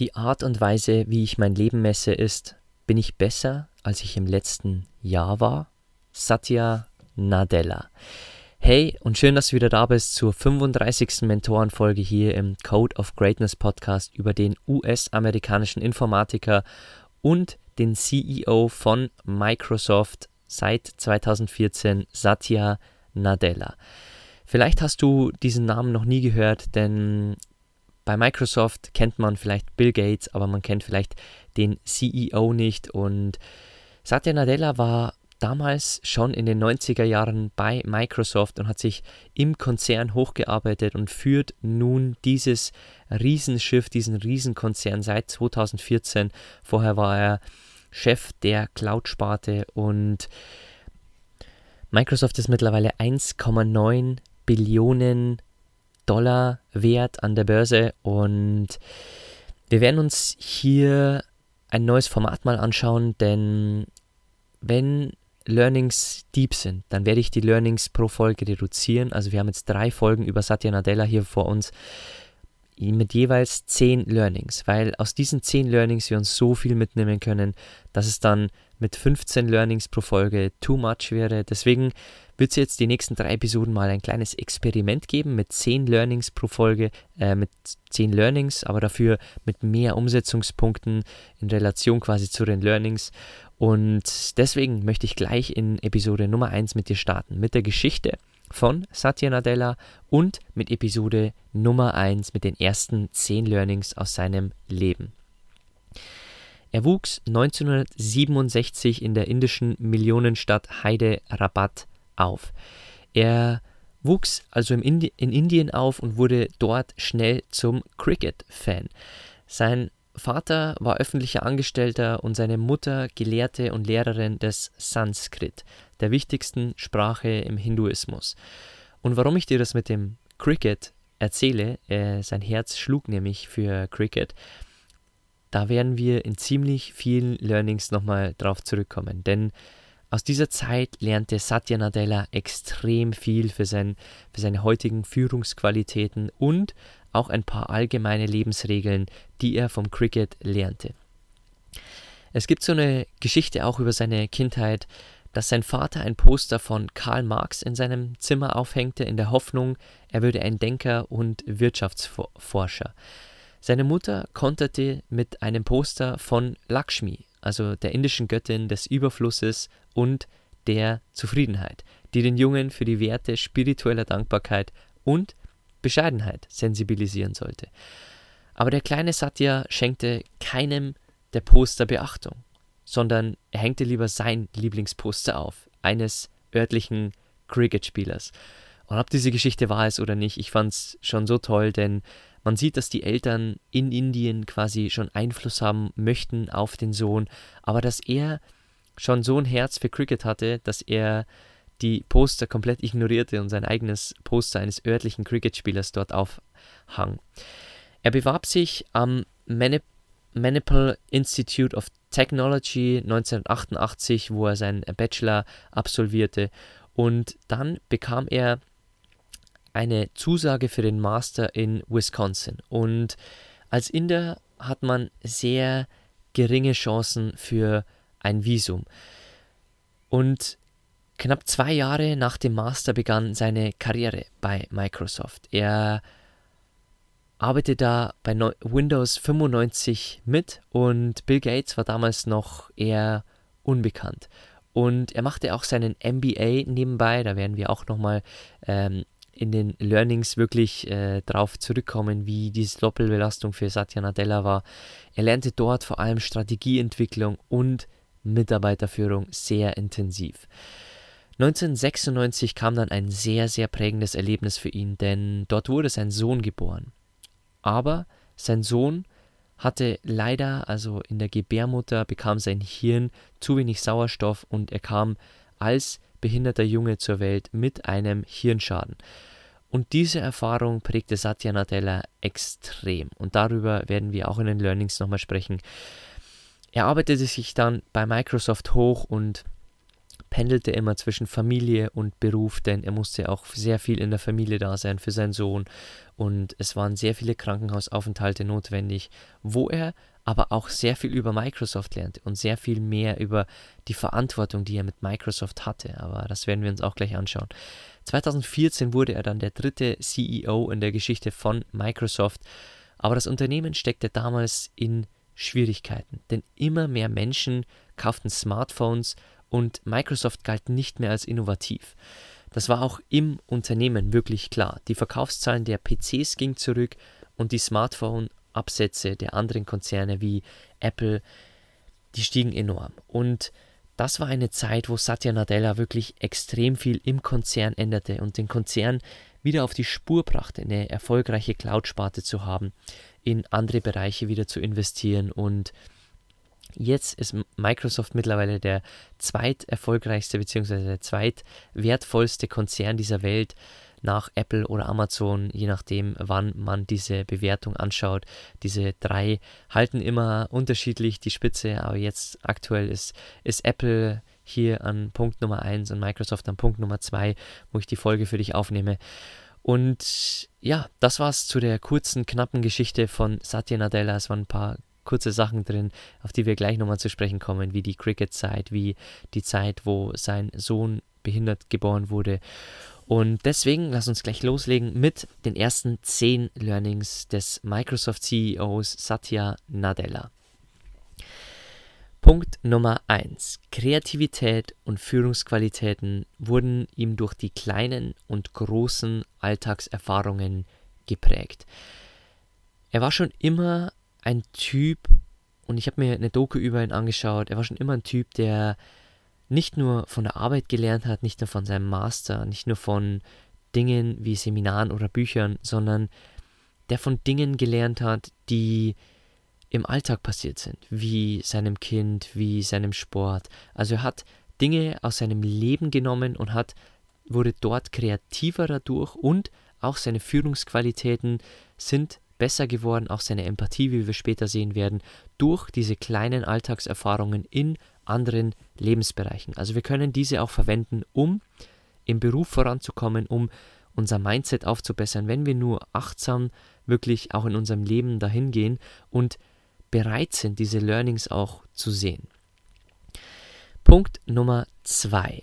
Die Art und Weise, wie ich mein Leben messe, ist, bin ich besser, als ich im letzten Jahr war? Satya Nadella. Hey und schön, dass du wieder da bist zur 35. Mentorenfolge hier im Code of Greatness Podcast über den US-amerikanischen Informatiker und den CEO von Microsoft seit 2014, Satya Nadella. Vielleicht hast du diesen Namen noch nie gehört, denn bei Microsoft kennt man vielleicht Bill Gates, aber man kennt vielleicht den CEO nicht. Und Satya Nadella war damals schon in den 90er Jahren bei Microsoft und hat sich im Konzern hochgearbeitet und führt nun dieses Riesenschiff, diesen Riesenkonzern seit 2014. Vorher war er Chef der Cloud-Sparte und Microsoft ist mittlerweile 1,9 Billionen Dollar wert an der Börse und wir werden uns hier ein neues Format mal anschauen, denn wenn Learnings deep sind, dann werde ich die Learnings pro Folge reduzieren. Also wir haben jetzt drei Folgen über Satya Nadella hier vor uns mit jeweils zehn Learnings, weil aus diesen zehn Learnings wir uns so viel mitnehmen können, dass es dann mit 15 Learnings pro Folge too much wäre. Deswegen wird es jetzt die nächsten drei Episoden mal ein kleines Experiment geben mit 10 Learnings pro Folge, äh, mit 10 Learnings, aber dafür mit mehr Umsetzungspunkten in Relation quasi zu den Learnings. Und deswegen möchte ich gleich in Episode Nummer 1 mit dir starten, mit der Geschichte von Satya Nadella und mit Episode Nummer 1 mit den ersten 10 Learnings aus seinem Leben. Er wuchs 1967 in der indischen Millionenstadt Hyderabad auf. Er wuchs also in Indien auf und wurde dort schnell zum Cricket-Fan. Sein Vater war öffentlicher Angestellter und seine Mutter Gelehrte und Lehrerin des Sanskrit, der wichtigsten Sprache im Hinduismus. Und warum ich dir das mit dem Cricket erzähle, äh, sein Herz schlug nämlich für Cricket, da werden wir in ziemlich vielen Learnings nochmal drauf zurückkommen. Denn aus dieser Zeit lernte Satya Nadella extrem viel für, sein, für seine heutigen Führungsqualitäten und auch ein paar allgemeine Lebensregeln, die er vom Cricket lernte. Es gibt so eine Geschichte auch über seine Kindheit, dass sein Vater ein Poster von Karl Marx in seinem Zimmer aufhängte, in der Hoffnung, er würde ein Denker und Wirtschaftsforscher. Seine Mutter konterte mit einem Poster von Lakshmi, also der indischen Göttin des Überflusses und der Zufriedenheit, die den Jungen für die Werte spiritueller Dankbarkeit und Bescheidenheit sensibilisieren sollte. Aber der kleine Satya schenkte keinem der Poster Beachtung, sondern er hängte lieber sein Lieblingsposter auf, eines örtlichen Cricket-Spielers. Und ob diese Geschichte wahr ist oder nicht, ich fand es schon so toll, denn man sieht, dass die Eltern in Indien quasi schon Einfluss haben möchten auf den Sohn, aber dass er schon so ein Herz für Cricket hatte, dass er die Poster komplett ignorierte und sein eigenes Poster eines örtlichen Cricketspielers dort aufhang. Er bewarb sich am Manipal Institute of Technology 1988, wo er seinen Bachelor absolvierte und dann bekam er eine Zusage für den Master in Wisconsin. Und als Inder hat man sehr geringe Chancen für ein Visum. Und knapp zwei Jahre nach dem Master begann seine Karriere bei Microsoft. Er arbeitet da bei Windows 95 mit und Bill Gates war damals noch eher unbekannt. Und er machte auch seinen MBA nebenbei, da werden wir auch nochmal ähm, in den Learnings wirklich äh, drauf zurückkommen, wie diese Doppelbelastung für Satya Nadella war. Er lernte dort vor allem Strategieentwicklung und Mitarbeiterführung sehr intensiv. 1996 kam dann ein sehr, sehr prägendes Erlebnis für ihn, denn dort wurde sein Sohn geboren. Aber sein Sohn hatte leider, also in der Gebärmutter bekam sein Hirn zu wenig Sauerstoff und er kam als behinderter Junge zur Welt mit einem Hirnschaden. Und diese Erfahrung prägte Satya Nadella extrem. Und darüber werden wir auch in den Learnings nochmal sprechen. Er arbeitete sich dann bei Microsoft hoch und pendelte immer zwischen Familie und Beruf, denn er musste auch sehr viel in der Familie da sein für seinen Sohn und es waren sehr viele Krankenhausaufenthalte notwendig, wo er aber auch sehr viel über Microsoft lernte und sehr viel mehr über die Verantwortung, die er mit Microsoft hatte. Aber das werden wir uns auch gleich anschauen. 2014 wurde er dann der dritte CEO in der Geschichte von Microsoft, aber das Unternehmen steckte damals in Schwierigkeiten, denn immer mehr Menschen kauften Smartphones und Microsoft galt nicht mehr als innovativ. Das war auch im Unternehmen wirklich klar. Die Verkaufszahlen der PCs gingen zurück und die Smartphone-Absätze der anderen Konzerne wie Apple, die stiegen enorm. Und das war eine Zeit, wo Satya Nadella wirklich extrem viel im Konzern änderte und den Konzern wieder auf die Spur brachte, eine erfolgreiche Cloud-Sparte zu haben, in andere Bereiche wieder zu investieren und Jetzt ist Microsoft mittlerweile der zweiterfolgreichste bzw. der zweitwertvollste Konzern dieser Welt nach Apple oder Amazon, je nachdem, wann man diese Bewertung anschaut. Diese drei halten immer unterschiedlich die Spitze, aber jetzt aktuell ist, ist Apple hier an Punkt Nummer 1 und Microsoft an Punkt Nummer 2, wo ich die Folge für dich aufnehme. Und ja, das war's zu der kurzen, knappen Geschichte von Satya Nadella. Es waren ein paar kurze Sachen drin, auf die wir gleich nochmal zu sprechen kommen, wie die Cricket-Zeit, wie die Zeit, wo sein Sohn behindert geboren wurde. Und deswegen lass uns gleich loslegen mit den ersten zehn Learnings des Microsoft CEOs Satya Nadella. Punkt Nummer 1. Kreativität und Führungsqualitäten wurden ihm durch die kleinen und großen Alltagserfahrungen geprägt. Er war schon immer ein Typ, und ich habe mir eine Doku über ihn angeschaut, er war schon immer ein Typ, der nicht nur von der Arbeit gelernt hat, nicht nur von seinem Master, nicht nur von Dingen wie Seminaren oder Büchern, sondern der von Dingen gelernt hat, die im Alltag passiert sind, wie seinem Kind, wie seinem Sport. Also er hat Dinge aus seinem Leben genommen und hat wurde dort kreativer dadurch und auch seine Führungsqualitäten sind besser geworden, auch seine Empathie, wie wir später sehen werden, durch diese kleinen Alltagserfahrungen in anderen Lebensbereichen. Also wir können diese auch verwenden, um im Beruf voranzukommen, um unser Mindset aufzubessern, wenn wir nur achtsam wirklich auch in unserem Leben dahin gehen und bereit sind, diese Learnings auch zu sehen. Punkt Nummer zwei.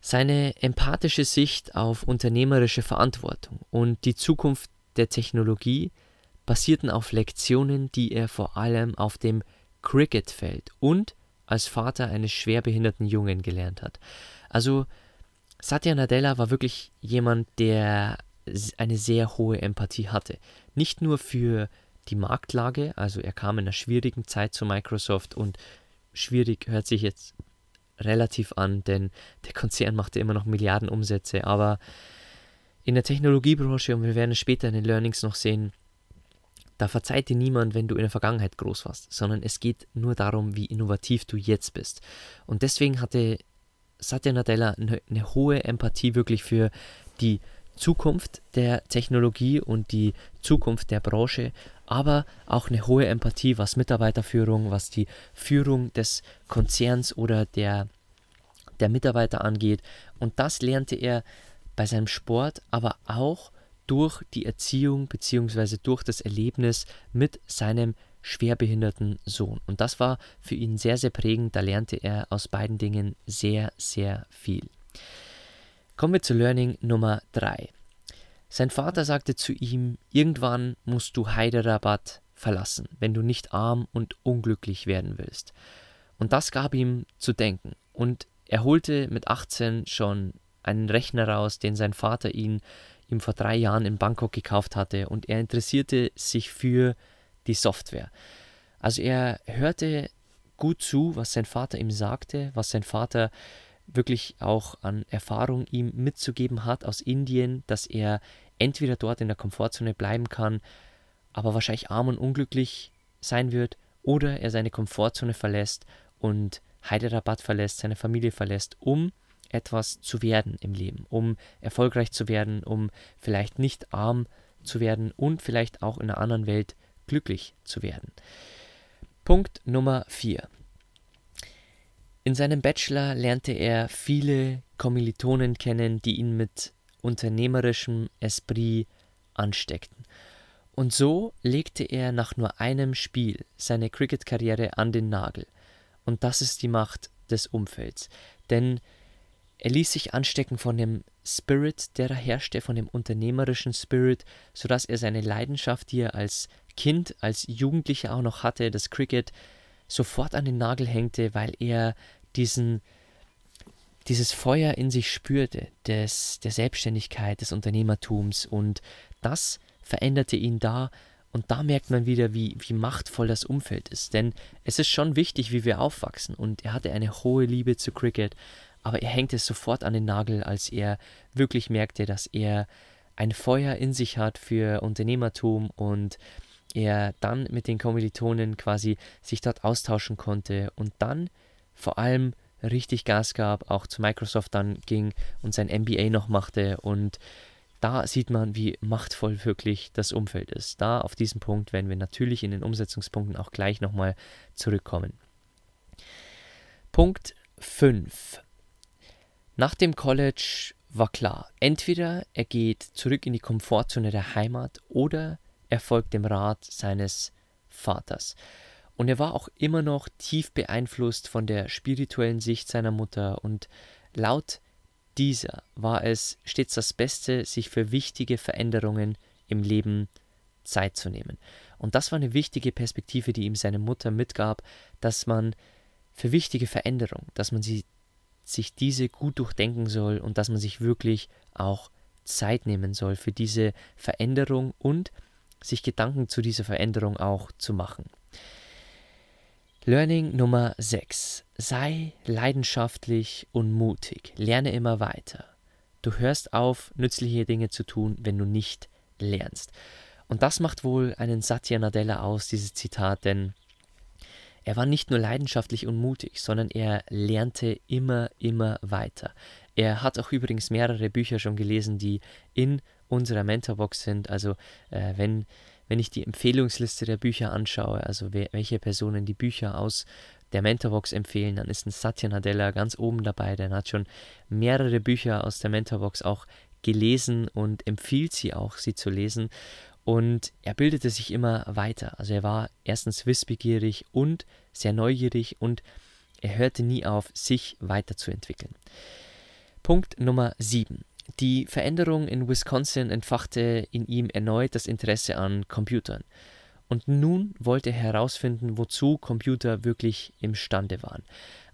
Seine empathische Sicht auf unternehmerische Verantwortung und die Zukunft der Technologie basierten auf Lektionen, die er vor allem auf dem Cricketfeld und als Vater eines schwerbehinderten Jungen gelernt hat. Also Satya Nadella war wirklich jemand, der eine sehr hohe Empathie hatte. Nicht nur für die Marktlage, also er kam in einer schwierigen Zeit zu Microsoft und schwierig hört sich jetzt relativ an, denn der Konzern machte immer noch Milliarden Umsätze, aber in der Technologiebranche, und wir werden es später in den Learnings noch sehen, da verzeiht dir niemand, wenn du in der Vergangenheit groß warst, sondern es geht nur darum, wie innovativ du jetzt bist. Und deswegen hatte Satya Nadella eine, eine hohe Empathie wirklich für die Zukunft der Technologie und die Zukunft der Branche, aber auch eine hohe Empathie, was Mitarbeiterführung, was die Führung des Konzerns oder der, der Mitarbeiter angeht. Und das lernte er bei seinem Sport, aber auch durch die Erziehung bzw. durch das Erlebnis mit seinem schwerbehinderten Sohn. Und das war für ihn sehr, sehr prägend. Da lernte er aus beiden Dingen sehr, sehr viel. Kommen wir zu Learning Nummer 3. Sein Vater sagte zu ihm, irgendwann musst du Hyderabad verlassen, wenn du nicht arm und unglücklich werden willst. Und das gab ihm zu denken. Und er holte mit 18 schon einen Rechner raus, den sein Vater ihn ihm vor drei Jahren in Bangkok gekauft hatte. Und er interessierte sich für die Software. Also er hörte gut zu, was sein Vater ihm sagte, was sein Vater wirklich auch an Erfahrung ihm mitzugeben hat aus Indien, dass er entweder dort in der Komfortzone bleiben kann, aber wahrscheinlich arm und unglücklich sein wird, oder er seine Komfortzone verlässt und Hyderabad verlässt, seine Familie verlässt, um etwas zu werden im Leben, um erfolgreich zu werden, um vielleicht nicht arm zu werden und vielleicht auch in einer anderen Welt glücklich zu werden. Punkt Nummer 4. In seinem Bachelor lernte er viele Kommilitonen kennen, die ihn mit unternehmerischem Esprit ansteckten. Und so legte er nach nur einem Spiel seine Cricket-Karriere an den Nagel. Und das ist die Macht des Umfelds. Denn er ließ sich anstecken von dem Spirit, der da herrschte, von dem unternehmerischen Spirit, sodass er seine Leidenschaft, die er als Kind, als Jugendlicher auch noch hatte, das Cricket, sofort an den Nagel hängte, weil er diesen, dieses Feuer in sich spürte, des, der Selbstständigkeit, des Unternehmertums und das veränderte ihn da und da merkt man wieder, wie, wie machtvoll das Umfeld ist. Denn es ist schon wichtig, wie wir aufwachsen. Und er hatte eine hohe Liebe zu Cricket, aber er hängte es sofort an den Nagel, als er wirklich merkte, dass er ein Feuer in sich hat für Unternehmertum und er dann mit den Kommilitonen quasi sich dort austauschen konnte und dann vor allem richtig Gas gab, auch zu Microsoft dann ging und sein MBA noch machte und da sieht man, wie machtvoll wirklich das Umfeld ist. Da auf diesen Punkt werden wir natürlich in den Umsetzungspunkten auch gleich nochmal zurückkommen. Punkt 5. Nach dem College war klar, entweder er geht zurück in die Komfortzone der Heimat oder er folgt dem Rat seines Vaters. Und er war auch immer noch tief beeinflusst von der spirituellen Sicht seiner Mutter und laut dieser war es stets das Beste, sich für wichtige Veränderungen im Leben Zeit zu nehmen. Und das war eine wichtige Perspektive, die ihm seine Mutter mitgab, dass man für wichtige Veränderungen, dass man sie, sich diese gut durchdenken soll und dass man sich wirklich auch Zeit nehmen soll für diese Veränderung und sich Gedanken zu dieser Veränderung auch zu machen. Learning Nummer 6. Sei leidenschaftlich und mutig. Lerne immer weiter. Du hörst auf, nützliche Dinge zu tun, wenn du nicht lernst. Und das macht wohl einen Satya Nadella aus, dieses Zitat, denn er war nicht nur leidenschaftlich und mutig, sondern er lernte immer, immer weiter. Er hat auch übrigens mehrere Bücher schon gelesen, die in unserer Mentorbox sind. Also äh, wenn wenn ich die Empfehlungsliste der Bücher anschaue, also wer, welche Personen die Bücher aus der Mentorbox empfehlen, dann ist ein Satya Nadella ganz oben dabei. Der hat schon mehrere Bücher aus der Mentorbox auch gelesen und empfiehlt sie auch, sie zu lesen. Und er bildete sich immer weiter. Also er war erstens wissbegierig und sehr neugierig und er hörte nie auf, sich weiterzuentwickeln. Punkt Nummer 7. Die Veränderung in Wisconsin entfachte in ihm erneut das Interesse an Computern. Und nun wollte er herausfinden, wozu Computer wirklich imstande waren.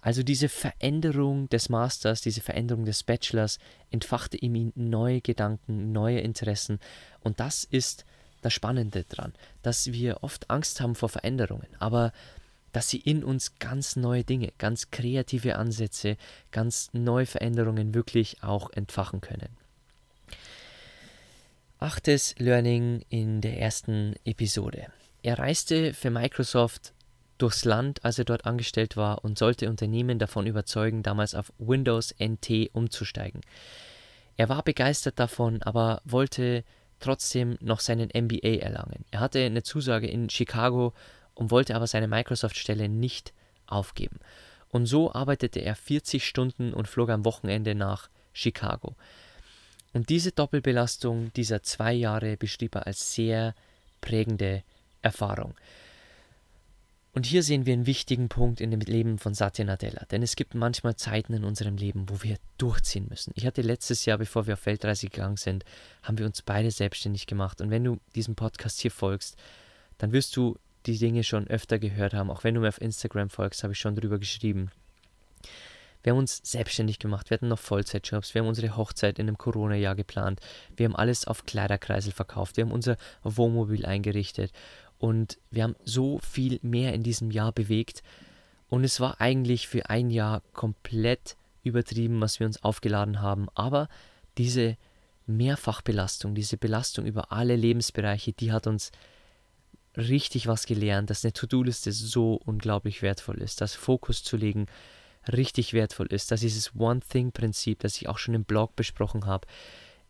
Also diese Veränderung des Masters, diese Veränderung des Bachelors entfachte in ihm neue Gedanken, neue Interessen. Und das ist das Spannende dran, dass wir oft Angst haben vor Veränderungen, aber dass sie in uns ganz neue Dinge, ganz kreative Ansätze, ganz neue Veränderungen wirklich auch entfachen können. Achtes Learning in der ersten Episode. Er reiste für Microsoft durchs Land, als er dort angestellt war und sollte Unternehmen davon überzeugen, damals auf Windows NT umzusteigen. Er war begeistert davon, aber wollte trotzdem noch seinen MBA erlangen. Er hatte eine Zusage in Chicago und wollte aber seine Microsoft-Stelle nicht aufgeben. Und so arbeitete er 40 Stunden und flog am Wochenende nach Chicago. Und diese Doppelbelastung dieser zwei Jahre beschrieb er als sehr prägende Erfahrung. Und hier sehen wir einen wichtigen Punkt in dem Leben von Satya Nadella, denn es gibt manchmal Zeiten in unserem Leben, wo wir durchziehen müssen. Ich hatte letztes Jahr, bevor wir auf Weltreise gegangen sind, haben wir uns beide selbstständig gemacht. Und wenn du diesem Podcast hier folgst, dann wirst du die Dinge schon öfter gehört haben. Auch wenn du mir auf Instagram folgst, habe ich schon darüber geschrieben. Wir haben uns selbstständig gemacht, wir hatten noch Vollzeitjobs, wir haben unsere Hochzeit in einem Corona-Jahr geplant, wir haben alles auf Kleiderkreisel verkauft, wir haben unser Wohnmobil eingerichtet und wir haben so viel mehr in diesem Jahr bewegt. Und es war eigentlich für ein Jahr komplett übertrieben, was wir uns aufgeladen haben. Aber diese Mehrfachbelastung, diese Belastung über alle Lebensbereiche, die hat uns richtig was gelernt, dass eine To-Do-Liste so unglaublich wertvoll ist, dass Fokus zu legen richtig wertvoll ist, dass dieses One-Thing-Prinzip, das ich auch schon im Blog besprochen habe,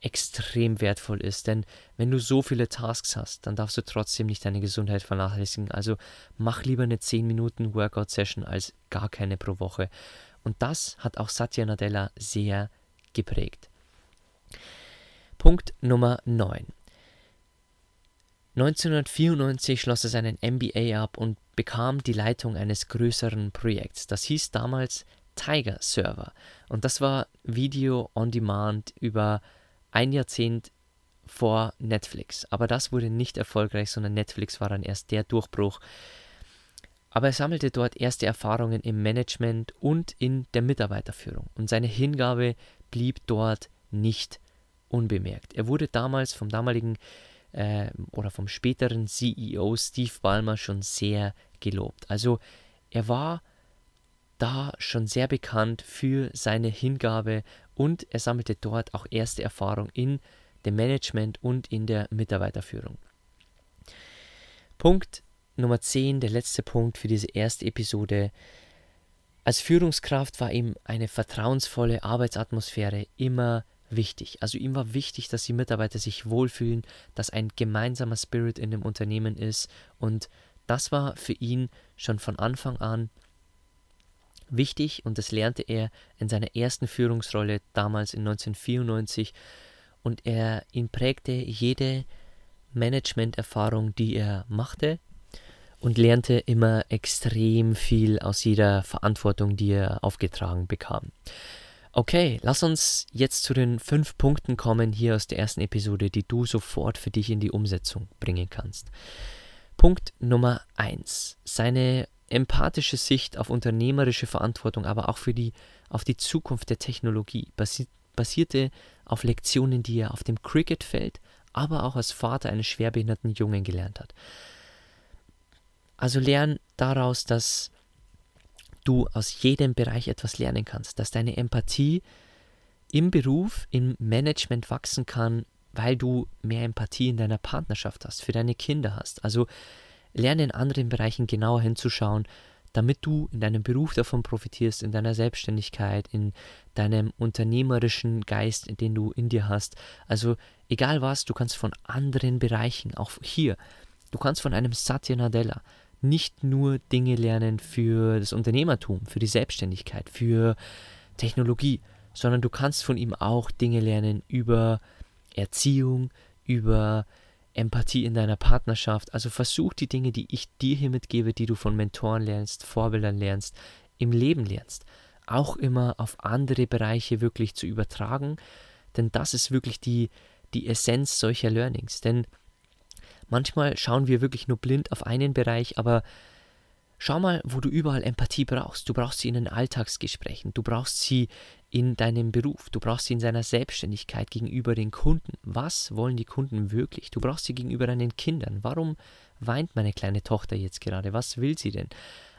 extrem wertvoll ist. Denn wenn du so viele Tasks hast, dann darfst du trotzdem nicht deine Gesundheit vernachlässigen. Also mach lieber eine 10 Minuten Workout-Session als gar keine pro Woche. Und das hat auch Satya Nadella sehr geprägt. Punkt Nummer 9. 1994 schloss er seinen MBA ab und bekam die Leitung eines größeren Projekts. Das hieß damals Tiger Server. Und das war Video on Demand über ein Jahrzehnt vor Netflix. Aber das wurde nicht erfolgreich, sondern Netflix war dann erst der Durchbruch. Aber er sammelte dort erste Erfahrungen im Management und in der Mitarbeiterführung. Und seine Hingabe blieb dort nicht unbemerkt. Er wurde damals vom damaligen äh, oder vom späteren CEO Steve Ballmer schon sehr gelobt. Also er war da schon sehr bekannt für seine Hingabe und er sammelte dort auch erste Erfahrung in dem Management und in der Mitarbeiterführung. Punkt Nummer 10, der letzte Punkt für diese erste Episode. Als Führungskraft war ihm eine vertrauensvolle Arbeitsatmosphäre immer wichtig. Also ihm war wichtig, dass die Mitarbeiter sich wohlfühlen, dass ein gemeinsamer Spirit in dem Unternehmen ist und das war für ihn schon von Anfang an wichtig und das lernte er in seiner ersten Führungsrolle damals in 1994 und er ihn prägte jede Managementerfahrung, die er machte und lernte immer extrem viel aus jeder Verantwortung, die er aufgetragen bekam. Okay, lass uns jetzt zu den fünf Punkten kommen hier aus der ersten Episode, die du sofort für dich in die Umsetzung bringen kannst. Punkt Nummer eins: Seine empathische Sicht auf unternehmerische Verantwortung, aber auch für die, auf die Zukunft der Technologie basi basierte auf Lektionen, die er auf dem Cricketfeld, aber auch als Vater eines schwerbehinderten Jungen gelernt hat. Also lern daraus, dass du aus jedem Bereich etwas lernen kannst, dass deine Empathie im Beruf, im Management wachsen kann, weil du mehr Empathie in deiner Partnerschaft hast, für deine Kinder hast. Also Lerne in anderen Bereichen genauer hinzuschauen, damit du in deinem Beruf davon profitierst, in deiner Selbstständigkeit, in deinem unternehmerischen Geist, den du in dir hast. Also egal was, du kannst von anderen Bereichen, auch hier, du kannst von einem Satya Nadella nicht nur Dinge lernen für das Unternehmertum, für die Selbstständigkeit, für Technologie, sondern du kannst von ihm auch Dinge lernen über Erziehung, über Empathie in deiner Partnerschaft. Also versuch die Dinge, die ich dir hier mitgebe, die du von Mentoren lernst, Vorbildern lernst, im Leben lernst, auch immer auf andere Bereiche wirklich zu übertragen. Denn das ist wirklich die, die Essenz solcher Learnings. Denn manchmal schauen wir wirklich nur blind auf einen Bereich, aber Schau mal, wo du überall Empathie brauchst. Du brauchst sie in den Alltagsgesprächen, du brauchst sie in deinem Beruf, du brauchst sie in seiner Selbstständigkeit gegenüber den Kunden. Was wollen die Kunden wirklich? Du brauchst sie gegenüber deinen Kindern. Warum weint meine kleine Tochter jetzt gerade? Was will sie denn?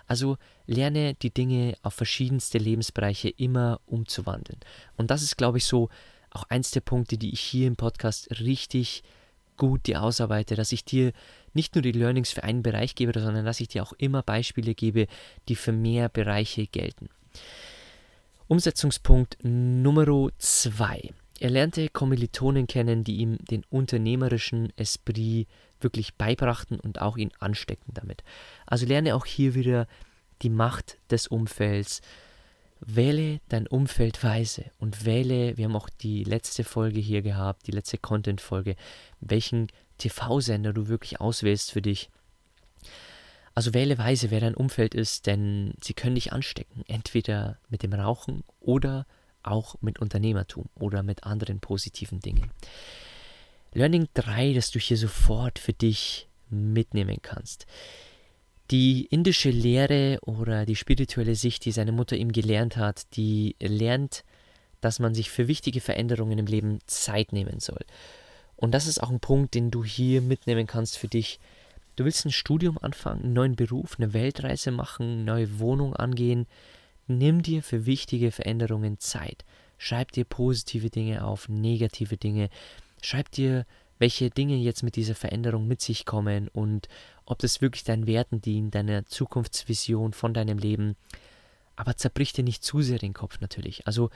Also lerne die Dinge auf verschiedenste Lebensbereiche immer umzuwandeln. Und das ist, glaube ich, so auch eins der Punkte, die ich hier im Podcast richtig gut dir ausarbeite, dass ich dir nicht nur die Learnings für einen Bereich gebe, sondern dass ich dir auch immer Beispiele gebe, die für mehr Bereiche gelten. Umsetzungspunkt Nummer 2. Er lernte Kommilitonen kennen, die ihm den unternehmerischen Esprit wirklich beibrachten und auch ihn ansteckten damit. Also lerne auch hier wieder die Macht des Umfelds. Wähle dein Umfeld weise und wähle, wir haben auch die letzte Folge hier gehabt, die letzte Content-Folge, welchen TV-Sender du wirklich auswählst für dich. Also wähle weise, wer dein Umfeld ist, denn sie können dich anstecken, entweder mit dem Rauchen oder auch mit Unternehmertum oder mit anderen positiven Dingen. Learning 3, das du hier sofort für dich mitnehmen kannst. Die indische Lehre oder die spirituelle Sicht, die seine Mutter ihm gelernt hat, die lernt, dass man sich für wichtige Veränderungen im Leben Zeit nehmen soll. Und das ist auch ein Punkt, den du hier mitnehmen kannst für dich. Du willst ein Studium anfangen, einen neuen Beruf, eine Weltreise machen, eine neue Wohnung angehen. Nimm dir für wichtige Veränderungen Zeit. Schreib dir positive Dinge auf, negative Dinge. Schreib dir, welche Dinge jetzt mit dieser Veränderung mit sich kommen und ob das wirklich deinen Werten dient, deiner Zukunftsvision von deinem Leben. Aber zerbrich dir nicht zu sehr den Kopf natürlich. Also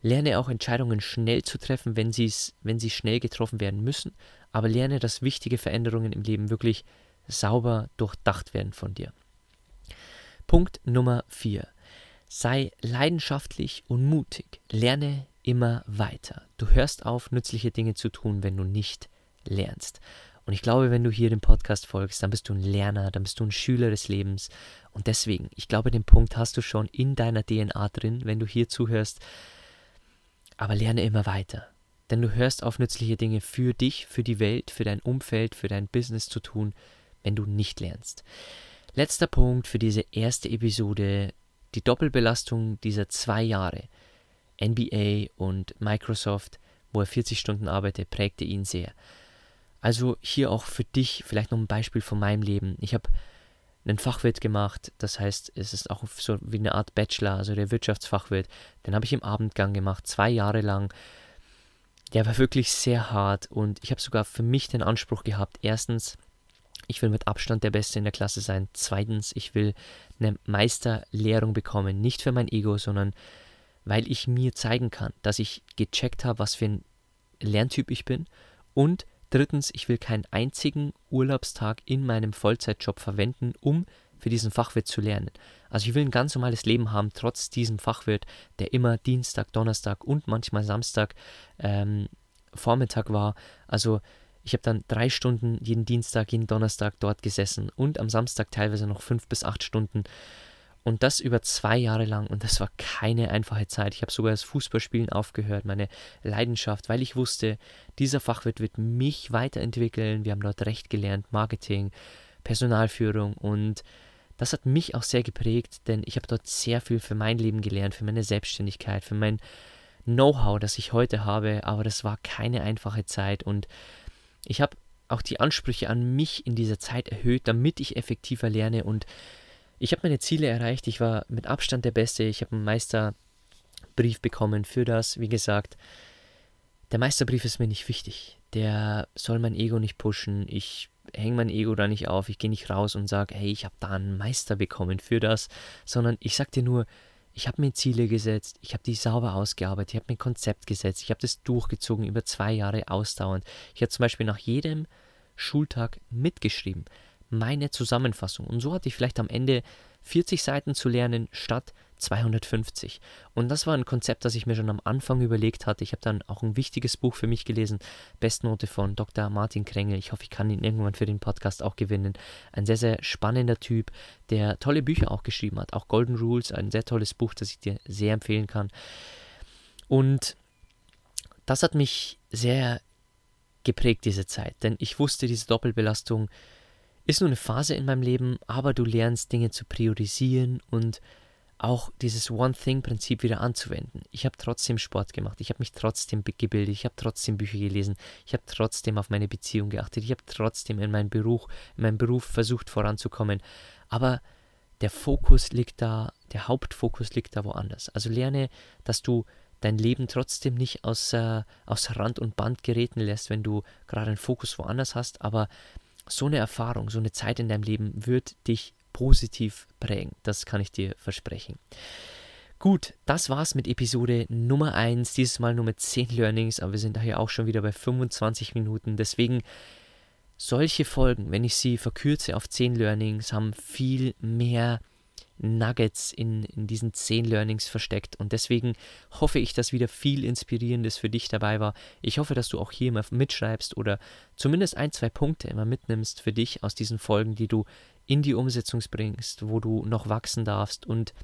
lerne auch Entscheidungen schnell zu treffen, wenn, wenn sie schnell getroffen werden müssen. Aber lerne, dass wichtige Veränderungen im Leben wirklich sauber durchdacht werden von dir. Punkt Nummer 4. Sei leidenschaftlich und mutig. Lerne immer weiter. Du hörst auf, nützliche Dinge zu tun, wenn du nicht lernst. Und ich glaube, wenn du hier dem Podcast folgst, dann bist du ein Lerner, dann bist du ein Schüler des Lebens. Und deswegen, ich glaube, den Punkt hast du schon in deiner DNA drin, wenn du hier zuhörst. Aber lerne immer weiter. Denn du hörst auf, nützliche Dinge für dich, für die Welt, für dein Umfeld, für dein Business zu tun, wenn du nicht lernst. Letzter Punkt für diese erste Episode, die Doppelbelastung dieser zwei Jahre. NBA und Microsoft, wo er 40 Stunden arbeitet, prägte ihn sehr. Also hier auch für dich vielleicht noch ein Beispiel von meinem Leben. Ich habe einen Fachwirt gemacht, das heißt, es ist auch so wie eine Art Bachelor, also der Wirtschaftsfachwirt. Den habe ich im Abendgang gemacht, zwei Jahre lang. Der war wirklich sehr hart und ich habe sogar für mich den Anspruch gehabt, erstens, ich will mit Abstand der Beste in der Klasse sein. Zweitens, ich will eine Meisterlehrung bekommen, nicht für mein Ego, sondern weil ich mir zeigen kann, dass ich gecheckt habe, was für ein Lerntyp ich bin und Drittens, ich will keinen einzigen Urlaubstag in meinem Vollzeitjob verwenden, um für diesen Fachwirt zu lernen. Also ich will ein ganz normales Leben haben, trotz diesem Fachwirt, der immer Dienstag, Donnerstag und manchmal Samstag ähm, Vormittag war. Also ich habe dann drei Stunden jeden Dienstag, jeden Donnerstag dort gesessen und am Samstag teilweise noch fünf bis acht Stunden. Und das über zwei Jahre lang. Und das war keine einfache Zeit. Ich habe sogar das Fußballspielen aufgehört, meine Leidenschaft, weil ich wusste, dieser Fachwirt wird mich weiterentwickeln. Wir haben dort Recht gelernt, Marketing, Personalführung. Und das hat mich auch sehr geprägt, denn ich habe dort sehr viel für mein Leben gelernt, für meine Selbstständigkeit, für mein Know-how, das ich heute habe. Aber das war keine einfache Zeit. Und ich habe auch die Ansprüche an mich in dieser Zeit erhöht, damit ich effektiver lerne und ich habe meine Ziele erreicht. Ich war mit Abstand der Beste. Ich habe einen Meisterbrief bekommen für das. Wie gesagt, der Meisterbrief ist mir nicht wichtig. Der soll mein Ego nicht pushen. Ich hänge mein Ego da nicht auf. Ich gehe nicht raus und sage, hey, ich habe da einen Meister bekommen für das. Sondern ich sage dir nur, ich habe mir Ziele gesetzt, ich habe die sauber ausgearbeitet, ich habe mir ein Konzept gesetzt, ich habe das durchgezogen über zwei Jahre ausdauernd. Ich habe zum Beispiel nach jedem Schultag mitgeschrieben meine Zusammenfassung. Und so hatte ich vielleicht am Ende 40 Seiten zu lernen statt 250. Und das war ein Konzept, das ich mir schon am Anfang überlegt hatte. Ich habe dann auch ein wichtiges Buch für mich gelesen, Bestnote von Dr. Martin Krengel. Ich hoffe, ich kann ihn irgendwann für den Podcast auch gewinnen. Ein sehr, sehr spannender Typ, der tolle Bücher auch geschrieben hat. Auch Golden Rules, ein sehr tolles Buch, das ich dir sehr empfehlen kann. Und das hat mich sehr geprägt, diese Zeit. Denn ich wusste, diese Doppelbelastung ist nur eine Phase in meinem Leben, aber du lernst Dinge zu priorisieren und auch dieses One-Thing-Prinzip wieder anzuwenden. Ich habe trotzdem Sport gemacht, ich habe mich trotzdem gebildet, ich habe trotzdem Bücher gelesen, ich habe trotzdem auf meine Beziehung geachtet, ich habe trotzdem in meinem Beruf, in meinem Beruf versucht voranzukommen. Aber der Fokus liegt da, der Hauptfokus liegt da woanders. Also lerne, dass du dein Leben trotzdem nicht aus, äh, aus Rand und Band geräten lässt, wenn du gerade einen Fokus woanders hast, aber so eine Erfahrung, so eine Zeit in deinem Leben wird dich positiv prägen. Das kann ich dir versprechen. Gut, das war's mit Episode Nummer 1, dieses Mal nur mit 10 Learnings, aber wir sind daher auch schon wieder bei 25 Minuten. Deswegen solche Folgen, wenn ich sie verkürze auf 10 Learnings, haben viel mehr Nuggets in, in diesen zehn Learnings versteckt. Und deswegen hoffe ich, dass wieder viel Inspirierendes für dich dabei war. Ich hoffe, dass du auch hier immer mitschreibst oder zumindest ein, zwei Punkte immer mitnimmst für dich aus diesen Folgen, die du in die Umsetzung bringst, wo du noch wachsen darfst. Und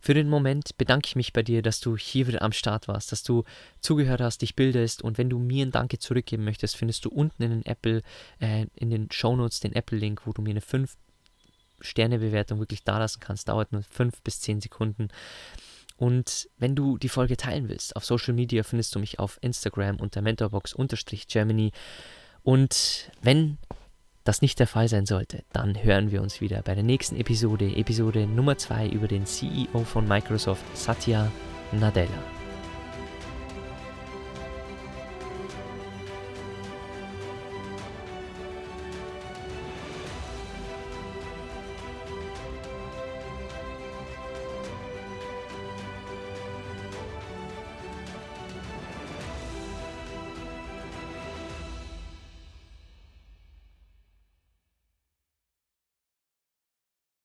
für den Moment bedanke ich mich bei dir, dass du hier wieder am Start warst, dass du zugehört hast, dich bildest. Und wenn du mir ein Danke zurückgeben möchtest, findest du unten in den Apple, äh, in den Shownotes den Apple-Link, wo du mir eine 5 Sterne-Bewertung wirklich da lassen kannst. Dauert nur 5 bis 10 Sekunden. Und wenn du die Folge teilen willst, auf Social Media findest du mich auf Instagram unter mentorbox-germany. Und wenn das nicht der Fall sein sollte, dann hören wir uns wieder bei der nächsten Episode, Episode Nummer 2 über den CEO von Microsoft, Satya Nadella.